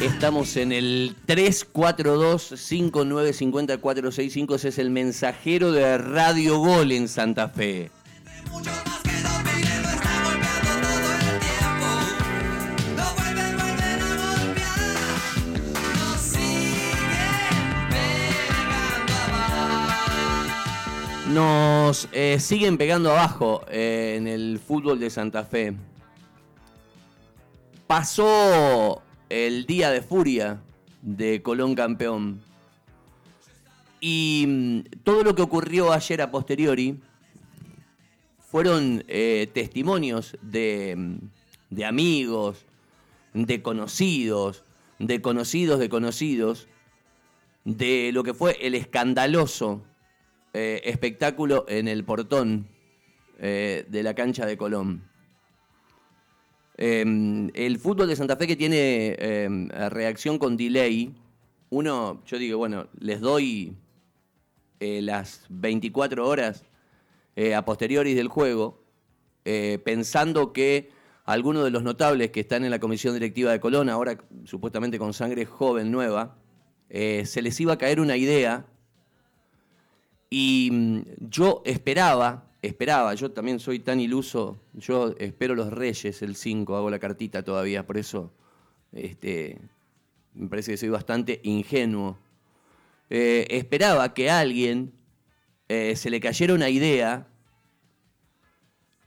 Estamos en el 342-5950-465. Ese es el mensajero de Radio Gol en Santa Fe. Nos eh, siguen pegando abajo eh, en el fútbol de Santa Fe. Pasó el día de furia de Colón campeón. Y mm, todo lo que ocurrió ayer a posteriori fueron eh, testimonios de, mm, de amigos, de conocidos, de conocidos de conocidos, de lo que fue el escandaloso eh, espectáculo en el portón eh, de la cancha de Colón. Em, el fútbol de Santa Fe que tiene em, reacción con delay, uno, yo digo, bueno, les doy eh, las 24 horas a posteriori del juego, pensando que algunos de los notables que están en la comisión directiva de Colón, ahora supuestamente con sangre joven nueva, se les iba a caer una idea y mm, yo esperaba, esperaba, yo también soy tan iluso, yo espero los Reyes el 5, hago la cartita todavía, por eso este, me parece que soy bastante ingenuo. Eh, esperaba que a alguien eh, se le cayera una idea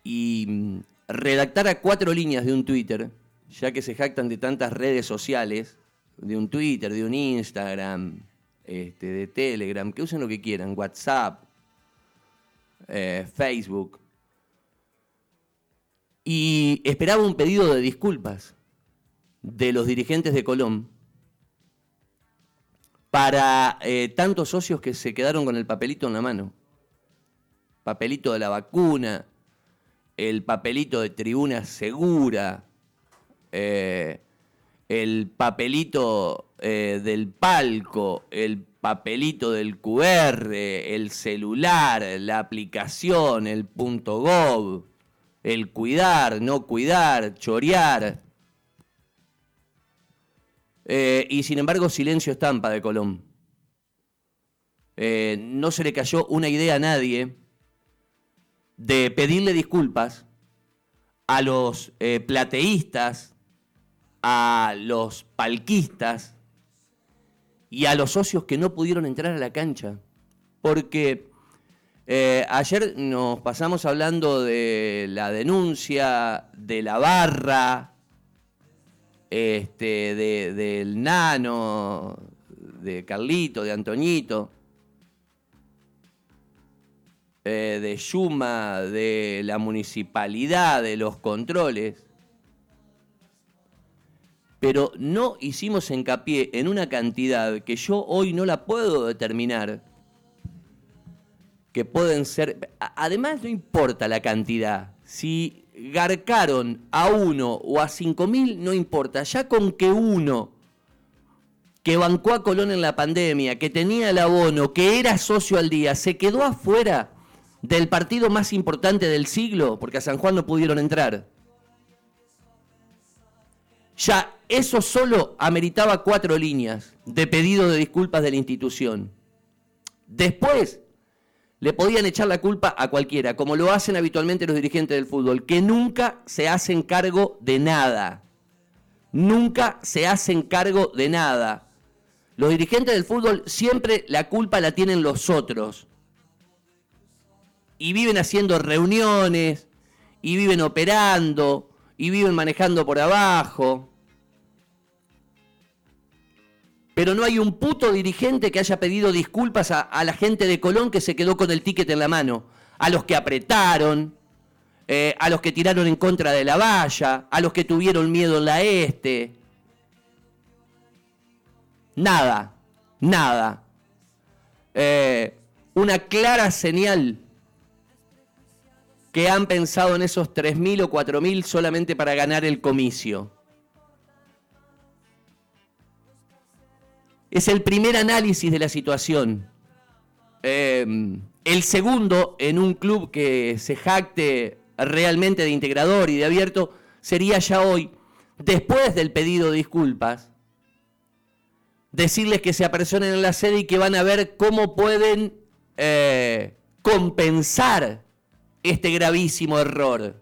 y mm, redactara cuatro líneas de un Twitter, ya que se jactan de tantas redes sociales, de un Twitter, de un Instagram, este, de Telegram, que usen lo que quieran, WhatsApp, eh, Facebook. Y esperaba un pedido de disculpas de los dirigentes de Colón para eh, tantos socios que se quedaron con el papelito en la mano. Papelito de la vacuna, el papelito de tribuna segura, eh, el papelito del palco, el papelito del QR, el celular, la aplicación, el punto gov, el cuidar, no cuidar, chorear. Eh, y sin embargo, silencio estampa de Colón. Eh, no se le cayó una idea a nadie de pedirle disculpas a los plateístas, a los palquistas, y a los socios que no pudieron entrar a la cancha. Porque eh, ayer nos pasamos hablando de la denuncia, de la barra, este, del nano, de Carlito, de Antoñito, eh, de Yuma, de la municipalidad, de los controles pero no hicimos hincapié en una cantidad que yo hoy no la puedo determinar, que pueden ser, además no importa la cantidad, si garcaron a uno o a cinco mil, no importa, ya con que uno que bancó a Colón en la pandemia, que tenía el abono, que era socio al día, se quedó afuera del partido más importante del siglo, porque a San Juan no pudieron entrar. Ya eso solo ameritaba cuatro líneas de pedido de disculpas de la institución. Después le podían echar la culpa a cualquiera, como lo hacen habitualmente los dirigentes del fútbol, que nunca se hacen cargo de nada. Nunca se hacen cargo de nada. Los dirigentes del fútbol siempre la culpa la tienen los otros. Y viven haciendo reuniones, y viven operando, y viven manejando por abajo. Pero no hay un puto dirigente que haya pedido disculpas a, la gente de Colón que se quedó con el ticket en la mano. A los que apretaron, eh, a los que tiraron en contra de la valla, a los que tuvieron miedo en la este. Nada, nada. Eh, una clara señal que han pensado en esos 3.000 o 4.000 solamente para ganar el comicio. Es el primer análisis de la situación. Em, el segundo, en un club que se jacte realmente de integrador y de abierto, sería ya hoy, después del pedido de disculpas, decirles que se apersonen en la sede y que van a ver cómo pueden eh, compensar este gravísimo error.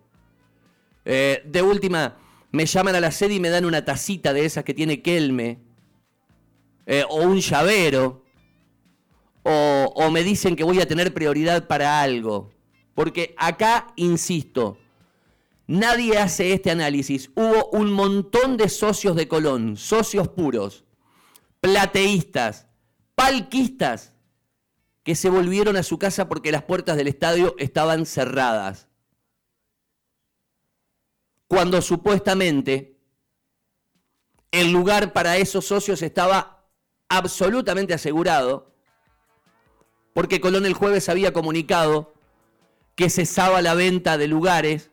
Eh, de última, me llaman a la sede y me dan una tacita de esas que tiene Kelme, eh, o un llavero, o, o me dicen que voy a tener prioridad para algo. Porque acá, insisto, nadie hace este análisis. Hubo un montón de socios de Colón, socios puros, plateístas, palquistas, que se volvieron a su casa porque las puertas del estadio estaban cerradas. Cuando supuestamente el lugar para esos socios estaba absolutamente asegurado, porque Colón el jueves había comunicado que cesaba la venta de lugares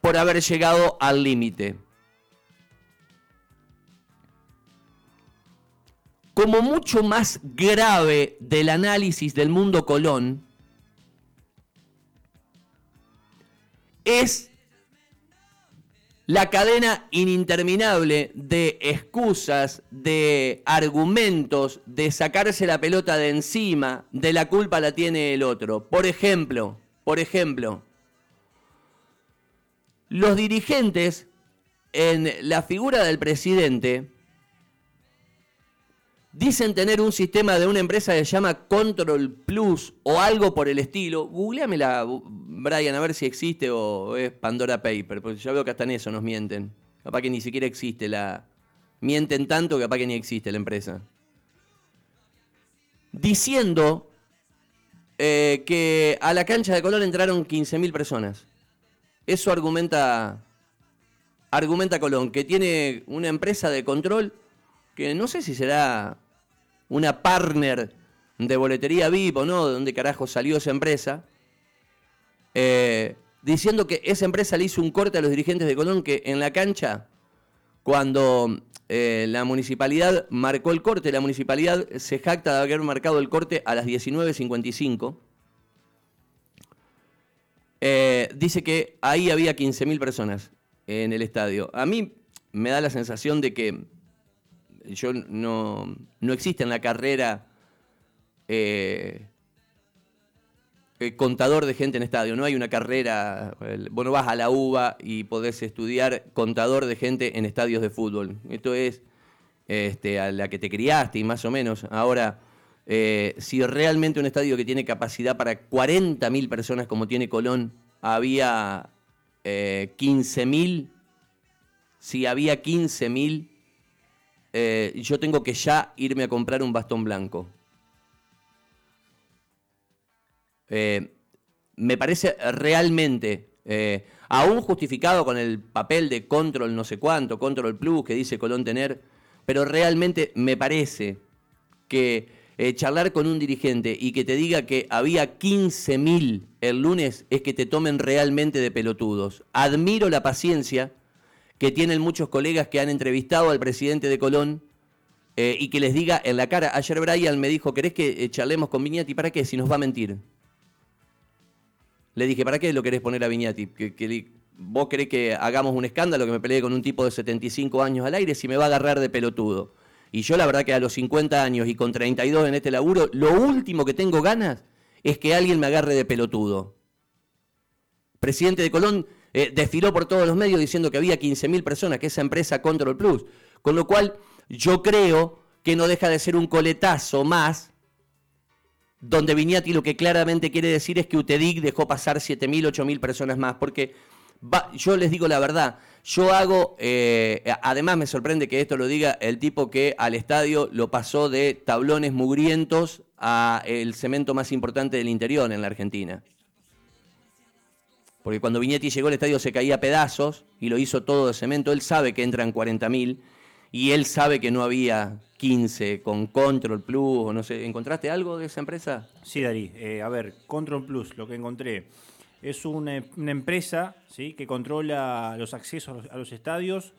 por haber llegado al límite. Como mucho más grave del análisis del mundo Colón es la cadena ininterminable de excusas, de argumentos, de sacarse la pelota de encima, de la culpa la tiene el otro. Por ejemplo, por ejemplo, los dirigentes en la figura del presidente Dicen tener un sistema de una empresa que se llama Control Plus o algo por el estilo. Googleamela, Brian, a ver si existe o es Pandora Paper, porque ya veo que hasta en eso nos mienten. Capaz que ni siquiera existe la. Mienten tanto que capaz que ni existe la empresa. Diciendo eh, que a la cancha de Colón entraron 15.000 personas. Eso argumenta. Argumenta Colón, que tiene una empresa de control que no sé si será una partner de boletería VIP o no, de dónde carajo salió esa empresa, eh, diciendo que esa empresa le hizo un corte a los dirigentes de Colón que en la cancha, cuando eh, la municipalidad marcó el corte, la municipalidad se jacta de haber marcado el corte a las 19.55. Eh, dice que ahí había 15.000 personas en el estadio. A mí me da la sensación de que yo no, no existe en la carrera eh, contador de gente en estadio. No hay una carrera, bueno, vas a la UBA y podés estudiar contador de gente en estadios de fútbol. Esto es este, a la que te criaste y más o menos. Ahora, eh, si realmente un estadio que tiene capacidad para 40.000 personas como tiene Colón, había eh, 15.000, si había 15.000 eh, yo tengo que ya irme a comprar un bastón blanco. Eh, me parece realmente, eh, aún justificado con el papel de control no sé cuánto, control plus que dice Colón tener, pero realmente me parece que charlar con un dirigente y que te diga que había 15.000 el lunes es que te tomen realmente de pelotudos. Admiro la paciencia que tienen muchos colegas que han entrevistado al presidente de Colón eh, y que les diga en la cara. Ayer Brian me dijo, ¿querés que eh, charlemos con Viñati? ¿Para qué? Si nos va a mentir. Le dije, ¿para qué lo querés poner a Viñati? ¿Que, vos querés que hagamos un escándalo, que me pelee con un tipo de 75 años al aire, si me va a agarrar de pelotudo. Y yo la verdad que a los 50 años y con 32 en este laburo, lo último que tengo ganas es que alguien me agarre de pelotudo. Presidente de Colón eh, desfiló por todos los medios diciendo que había 15.000 personas, que esa empresa Control Plus. Con lo cual, yo creo que no deja de ser un coletazo más, donde Viñati lo que claramente quiere decir es que UTEDIC dejó pasar 7.000, 8.000 personas más, porque yo les digo la verdad, yo hago, eh, además me sorprende que esto lo diga el tipo que al estadio lo pasó de tablones mugrientos a el cemento más importante del interior en la Argentina. Porque cuando Viñetti llegó al estadio se caía a pedazos y lo hizo todo de cemento. Él sabe que entran 40.000 y él sabe que no había 15 con Control Plus o no sé. ¿Encontraste algo de esa empresa? Sí, Darí. Eh, a ver, Control Plus, lo que encontré. Es una, empresa que controla los accesos a los estadios,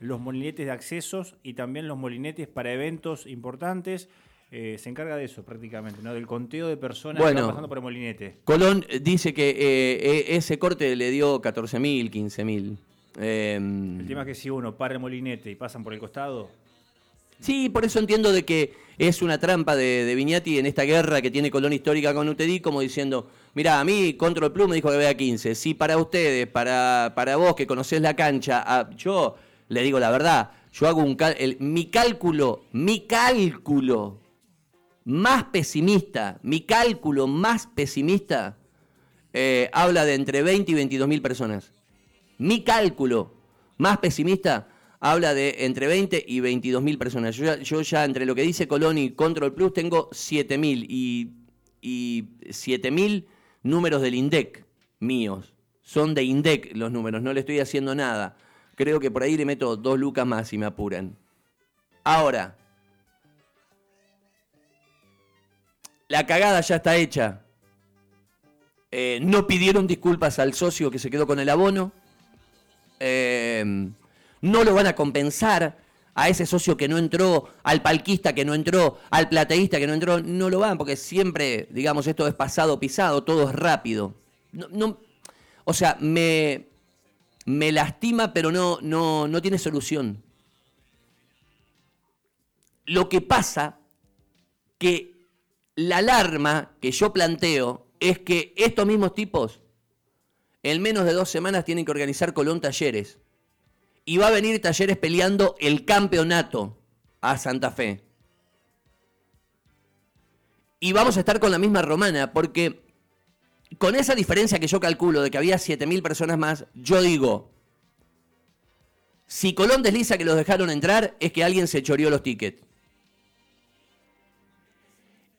los molinetes de accesos y también los molinetes para eventos importantes eh, se encarga de eso prácticamente, ¿no? Del conteo de personas que pasando por el molinete. Colón dice que eh, ese corte le dio 14.000, 15.000. el tema es que si uno para el molinete y pasan por el costado. Sí, por eso entiendo de que es una trampa de, de Viñati en esta guerra que tiene Colón histórica con UTD, como diciendo, mira, a mí Control Plus me dijo que vea 15. Si para ustedes, para, para vos que conocés la cancha, yo le digo la verdad, yo hago un mi cálculo, mi cálculo más pesimista, mi cálculo más pesimista eh, habla de entre 20 y 22 mil personas. Mi cálculo más pesimista habla de entre 20 y 22 mil personas. Yo ya, entre lo que dice Colón y Control Plus tengo 7 mil y, y 7 mil números del INDEC míos. Son de INDEC los números, no le estoy haciendo nada. Creo que por ahí le meto dos lucas más y me apuran. Ahora, la cagada ya está hecha. Eh, no pidieron disculpas al socio que se quedó con el abono. Eh, no lo van a compensar a ese socio que no entró, al palquista que no entró, al plateísta que no entró. No lo van porque siempre, digamos, esto es pasado pisado, todo es rápido. No, o sea, me, me lastima, pero no, no, no tiene solución. Lo que pasa que la alarma que yo planteo es que estos mismos tipos en menos de dos semanas tienen que organizar Colón Talleres. Y va a venir Talleres peleando el campeonato a Santa Fe. Y vamos a estar con la misma romana, porque con esa diferencia que yo calculo de que había 7.000 personas más, yo digo, si Colón desliza que los dejaron entrar, es que alguien se choreó los tickets.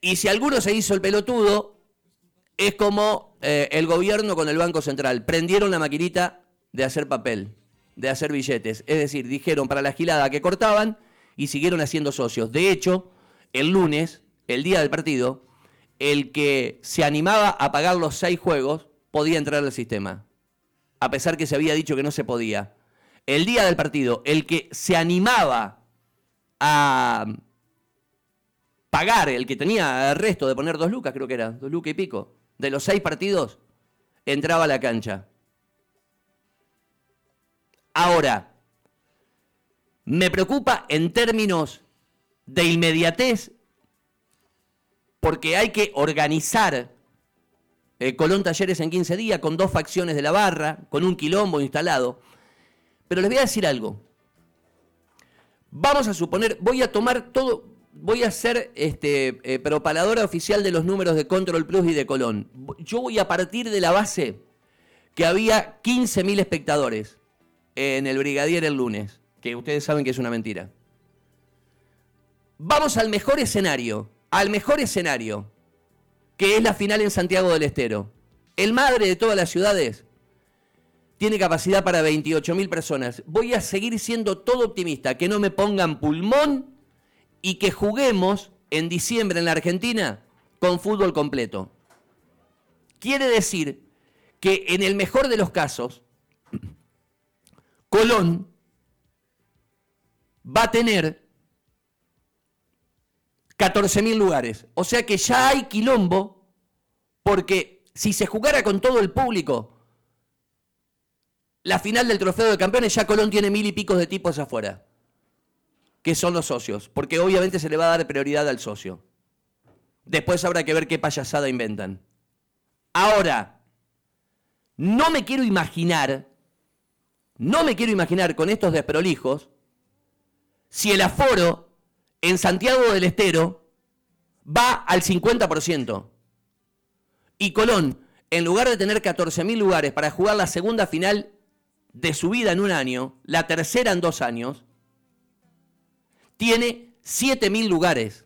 Y si alguno se hizo el pelotudo, es como eh, el gobierno con el Banco Central. Prendieron la maquinita de hacer papel, de hacer billetes. Es decir, dijeron para la gilada que cortaban y siguieron haciendo socios. De hecho, el lunes, el día del partido, el que se animaba a pagar los seis juegos podía entrar al sistema. A pesar que se había dicho que no se podía. El día del partido, el que se animaba a pagar, el que tenía resto de poner dos lucas, creo que era, dos lucas y pico, de los seis partidos, entraba a la cancha. Ahora, me preocupa en términos de inmediatez, porque hay que organizar eh, Colón Talleres en 15 días con dos facciones de la barra, con un quilombo instalado. Pero les voy a decir algo. Vamos a suponer, voy a tomar todo, voy a ser este, eh, propaladora oficial de los números de Control Plus y de Colón. Yo voy a partir de la base que había 15.000 espectadores en el Brigadier el lunes, que ustedes saben que es una mentira. Vamos al mejor escenario, al mejor escenario, que es la final en Santiago del Estero. El madre de todas las ciudades tiene capacidad para 28.000 personas. Voy a seguir siendo todo optimista, que no me pongan pulmón y que juguemos en diciembre en la Argentina con fútbol completo. Quiere decir que en el mejor de los casos, Colón va a tener 14.000 lugares. O sea que ya hay quilombo, porque si se jugara con todo el público, la final del trofeo de campeones, ya Colón tiene mil y picos de tipos afuera que son los socios, porque obviamente se le va a dar prioridad al socio. Después habrá que ver qué payasada inventan. Ahora, no me quiero imaginar, no me quiero imaginar con estos desprolijos, si el aforo en Santiago del Estero va al 50%. Y Colón, en lugar de tener 14.000 lugares para jugar la segunda final de su vida en un año, la tercera en dos años, tiene 7.000 lugares.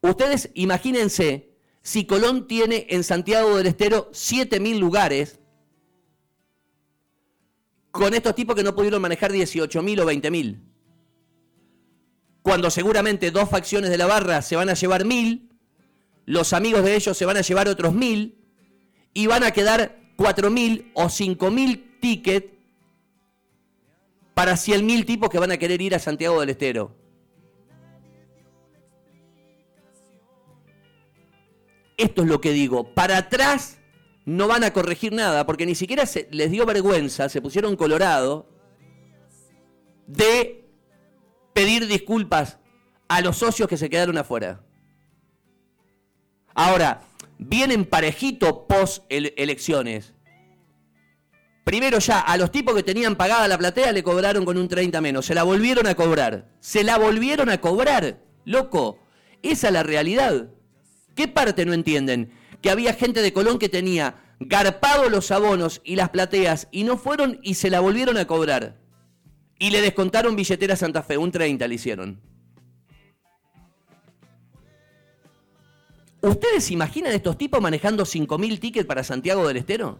Ustedes imagínense si Colón tiene en Santiago del Estero 7.000 lugares con estos tipos que no pudieron manejar 18.000 o 20.000. Cuando seguramente dos facciones de la barra se van a llevar 1.000, los amigos de ellos se van a llevar otros 1.000 y van a quedar 4.000 o 5.000 tickets para 100.000 tipos que van a querer ir a Santiago del Estero. Esto es lo que digo. Para atrás no van a corregir nada, porque ni siquiera les dio vergüenza, se pusieron colorado de pedir disculpas a los socios que se quedaron afuera. Ahora, vienen parejito post elecciones. Primero ya, a los tipos que tenían pagada la platea le cobraron con un 30 menos. Se la volvieron a cobrar. Se la volvieron a cobrar. Loco, esa es la realidad. ¿Qué parte no entienden? Que había gente de Colón que tenía garpado los abonos y las plateas y no fueron y se la volvieron a cobrar. Y le descontaron billetera Santa Fe, un 30 le hicieron. ¿Ustedes imaginan estos tipos manejando 5.000 tickets para Santiago del Estero?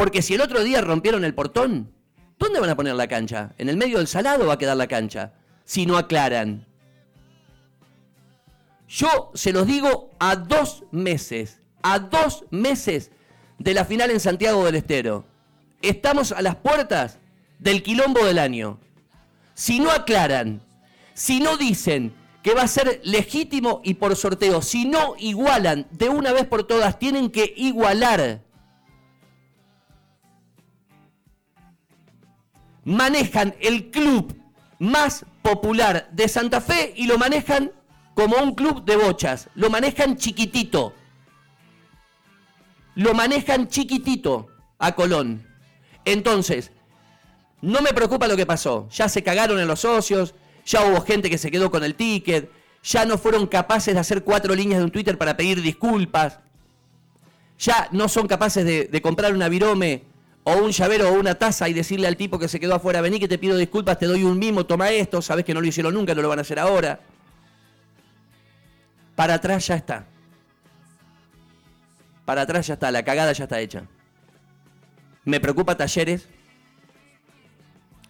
Porque si el otro día rompieron el portón, ¿dónde van a poner la cancha? ¿En el medio del salado va a quedar la cancha? Si no aclaran. Yo se los digo a dos meses, a dos meses de la final en Santiago del Estero. Estamos a las puertas del quilombo del año. Si no aclaran, si no dicen que va a ser legítimo y por sorteo. Si no igualan de una vez por todas, tienen que igualar. Manejan el club más popular de Santa Fe y lo manejan como un club de bochas. Lo manejan chiquitito. Lo manejan chiquitito a Colón. Entonces, no me preocupa lo que pasó. Ya se cagaron en los socios, ya hubo gente que se quedó con el ticket, ya no fueron capaces de hacer cuatro líneas de un Twitter para pedir disculpas, ya no son capaces de, comprar una virome o un llavero o una taza y decirle al tipo que se quedó afuera, vení que te pido disculpas, te doy un mimo, toma esto, sabes que no lo hicieron nunca, no lo van a hacer ahora. Para atrás ya está. Para atrás ya está, la cagada ya está hecha. Me preocupa Talleres,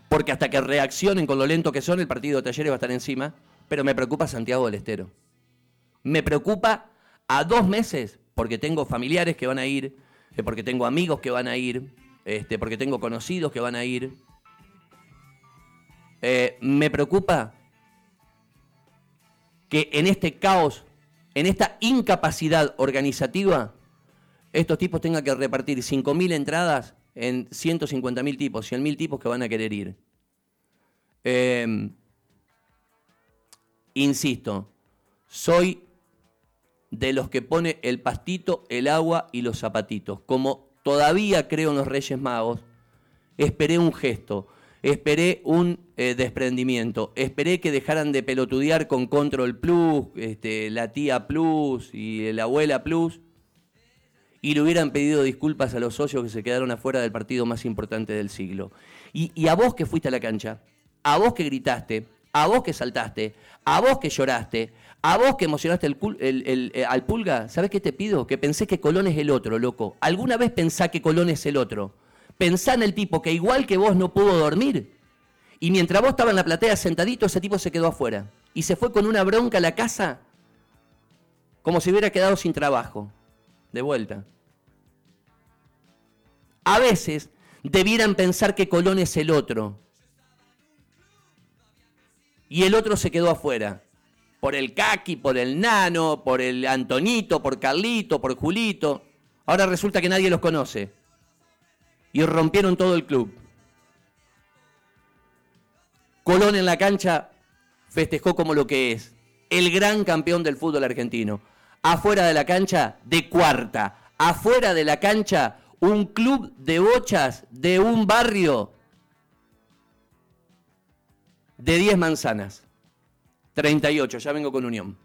porque hasta que reaccionen con lo lento que son, el partido de Talleres va a estar encima, pero me preocupa Santiago del Estero. Me preocupa a dos meses, porque tengo familiares que van a ir, eh, porque tengo amigos que van a ir, este, porque tengo conocidos que van a ir. Eh, me preocupa que en este caos, en esta incapacidad organizativa, estos tipos tengan que repartir 5.000 entradas en 150.000 tipos, 100.000 tipos que van a querer ir. Em, insisto, soy de los que pone el pastito, el agua y los zapatitos. Como todavía creo en los Reyes Magos, esperé un gesto, esperé un eh, desprendimiento, esperé que dejaran de pelotudear con Control Plus, este, la tía Plus y la abuela Plus y le hubieran pedido disculpas a los socios que se quedaron afuera del partido más importante del siglo. Y, a vos que fuiste a la cancha, a vos que gritaste, a vos que saltaste, a vos que lloraste, a vos que emocionaste el, eh, al pulga, ¿sabés qué te pido? Que pensé que Colón es el otro, loco. ¿Alguna vez pensá que Colón es el otro? Pensá en el tipo que igual que vos no pudo dormir. Y mientras vos estabas en la platea sentadito, ese tipo se quedó afuera. Y se fue con una bronca a la casa como si hubiera quedado sin trabajo de vuelta. A veces debieran pensar que Colón es el otro. Y el otro se quedó afuera. Por el Kaki, por el Nano, por el Antonito, por Carlito, por Julito. Ahora resulta que nadie los conoce. Y rompieron todo el club. Colón en la cancha festejó como lo que es. El gran campeón del fútbol argentino afuera de la cancha de cuarta, afuera de la cancha un club de bochas de un barrio de 10 manzanas. 38, ya vengo con Unión.